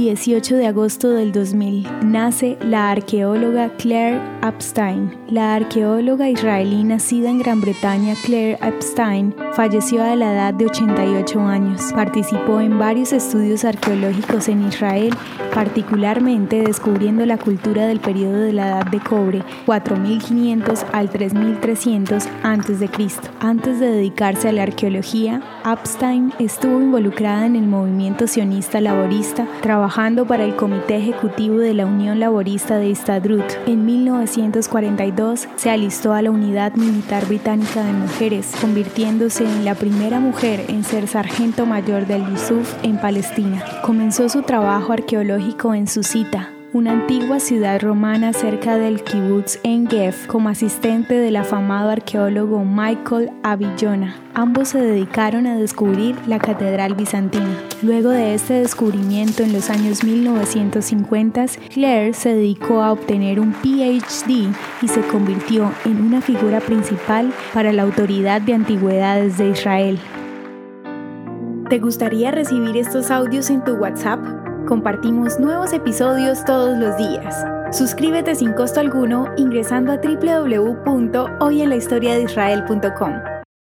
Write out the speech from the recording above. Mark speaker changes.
Speaker 1: 18 de agosto del 2000 nace la arqueóloga Claire Epstein. La arqueóloga israelí nacida en Gran Bretaña Claire Epstein falleció a la edad de 88 años. Participó en varios estudios arqueológicos en Israel, particularmente descubriendo la cultura del periodo de la Edad de Cobre, 4500 al 3300 a.C. Antes de dedicarse a la arqueología, Epstein estuvo involucrada en el movimiento sionista laborista, trabajando para el Comité Ejecutivo de la Unión Laborista de Istadrut. En 1942 se alistó a la Unidad Militar Británica de Mujeres, convirtiéndose en la primera mujer en ser sargento mayor del Yusuf en Palestina. Comenzó su trabajo arqueológico en su cita, una antigua ciudad romana cerca del kibbutz en Gef, como asistente del afamado arqueólogo Michael Avillona. Ambos se dedicaron a descubrir la catedral bizantina. Luego de este descubrimiento en los años 1950, Claire se dedicó a obtener un PhD y se convirtió en una figura principal para la Autoridad de Antigüedades de Israel. ¿Te gustaría recibir estos audios en tu WhatsApp? Compartimos nuevos episodios todos los días. Suscríbete sin costo alguno ingresando a www.hoyenlahistoriadeisrael.com.